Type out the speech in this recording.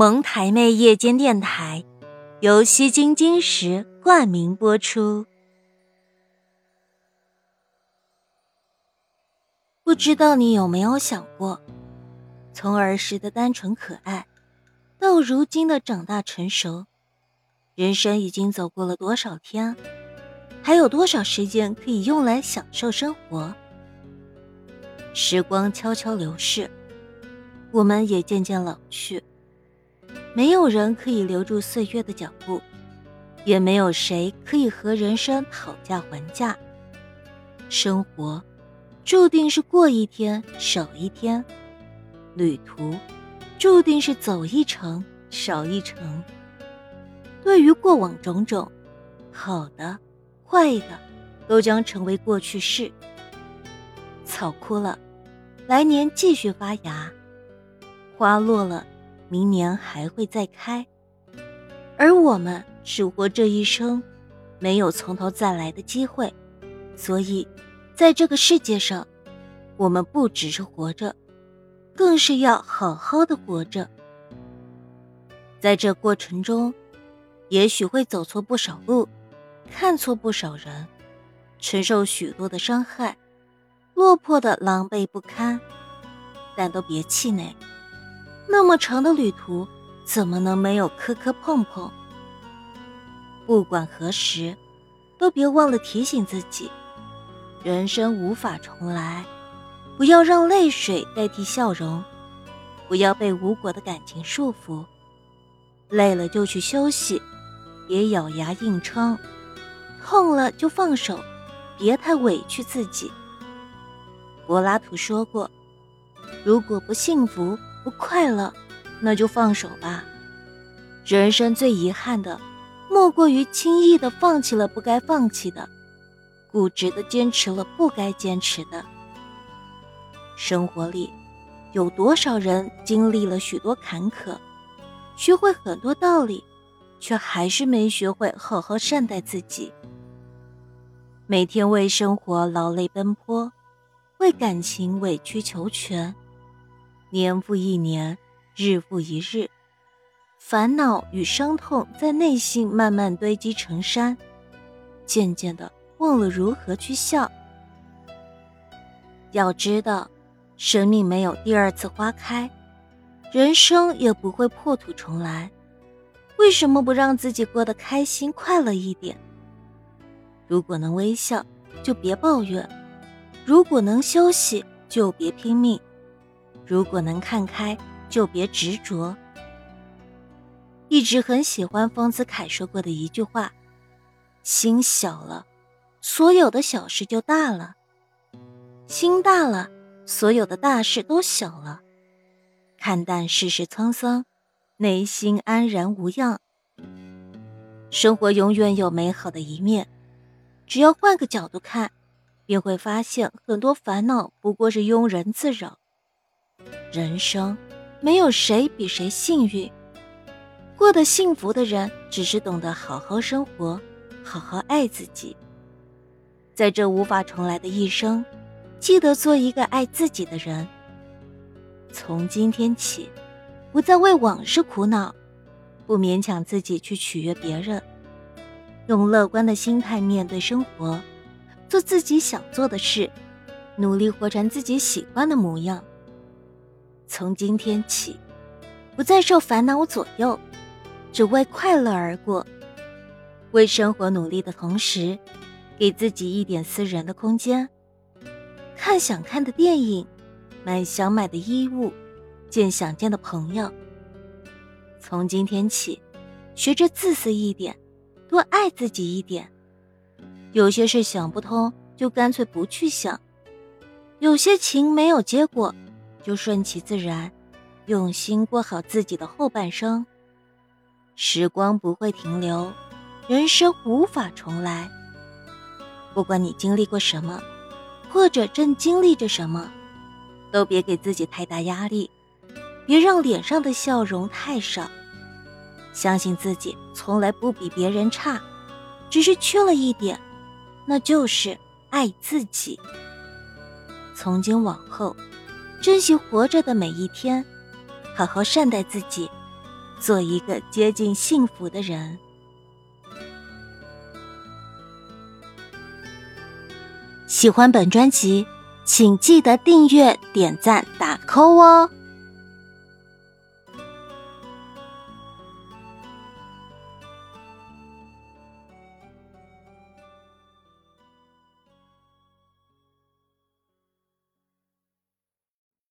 蒙台妹夜间电台由西京金石冠名播出。不知道你有没有想过，从儿时的单纯可爱，到如今的长大成熟，人生已经走过了多少天？还有多少时间可以用来享受生活？时光悄悄流逝，我们也渐渐老去。没有人可以留住岁月的脚步，也没有谁可以和人生讨价还价。生活注定是过一天少一天，旅途注定是走一程少一程。对于过往种种，好的、坏的，都将成为过去式。草枯了，来年继续发芽；花落了。明年还会再开，而我们只活这一生，没有从头再来的机会，所以，在这个世界上，我们不只是活着，更是要好好的活着。在这过程中，也许会走错不少路，看错不少人，承受许多的伤害，落魄的狼狈不堪，但都别气馁。那么长的旅途，怎么能没有磕磕碰碰？不管何时，都别忘了提醒自己：人生无法重来，不要让泪水代替笑容，不要被无果的感情束缚。累了就去休息，别咬牙硬撑；痛了就放手，别太委屈自己。柏拉图说过：“如果不幸福。”不快乐，那就放手吧。人生最遗憾的，莫过于轻易的放弃了不该放弃的，固执的坚持了不该坚持的。生活里，有多少人经历了许多坎坷，学会很多道理，却还是没学会好好善待自己。每天为生活劳累奔波，为感情委曲求全。年复一年，日复一日，烦恼与伤痛在内心慢慢堆积成山，渐渐的忘了如何去笑。要知道，生命没有第二次花开，人生也不会破土重来。为什么不让自己过得开心快乐一点？如果能微笑，就别抱怨；如果能休息，就别拼命。如果能看开，就别执着。一直很喜欢丰子恺说过的一句话：“心小了，所有的小事就大了；心大了，所有的大事都小了。看淡世事沧桑，内心安然无恙。生活永远有美好的一面，只要换个角度看，便会发现很多烦恼不过是庸人自扰。”人生，没有谁比谁幸运。过得幸福的人，只是懂得好好生活，好好爱自己。在这无法重来的一生，记得做一个爱自己的人。从今天起，不再为往事苦恼，不勉强自己去取悦别人，用乐观的心态面对生活，做自己想做的事，努力活成自己喜欢的模样。从今天起，不再受烦恼左右，只为快乐而过。为生活努力的同时，给自己一点私人的空间。看想看的电影，买想买的衣物，见想见的朋友。从今天起，学着自私一点，多爱自己一点。有些事想不通，就干脆不去想；有些情没有结果。就顺其自然，用心过好自己的后半生。时光不会停留，人生无法重来。不管你经历过什么，或者正经历着什么，都别给自己太大压力，别让脸上的笑容太少。相信自己从来不比别人差，只是缺了一点，那就是爱自己。从今往后。珍惜活着的每一天，好好善待自己，做一个接近幸福的人。喜欢本专辑，请记得订阅、点赞、打 call 哦！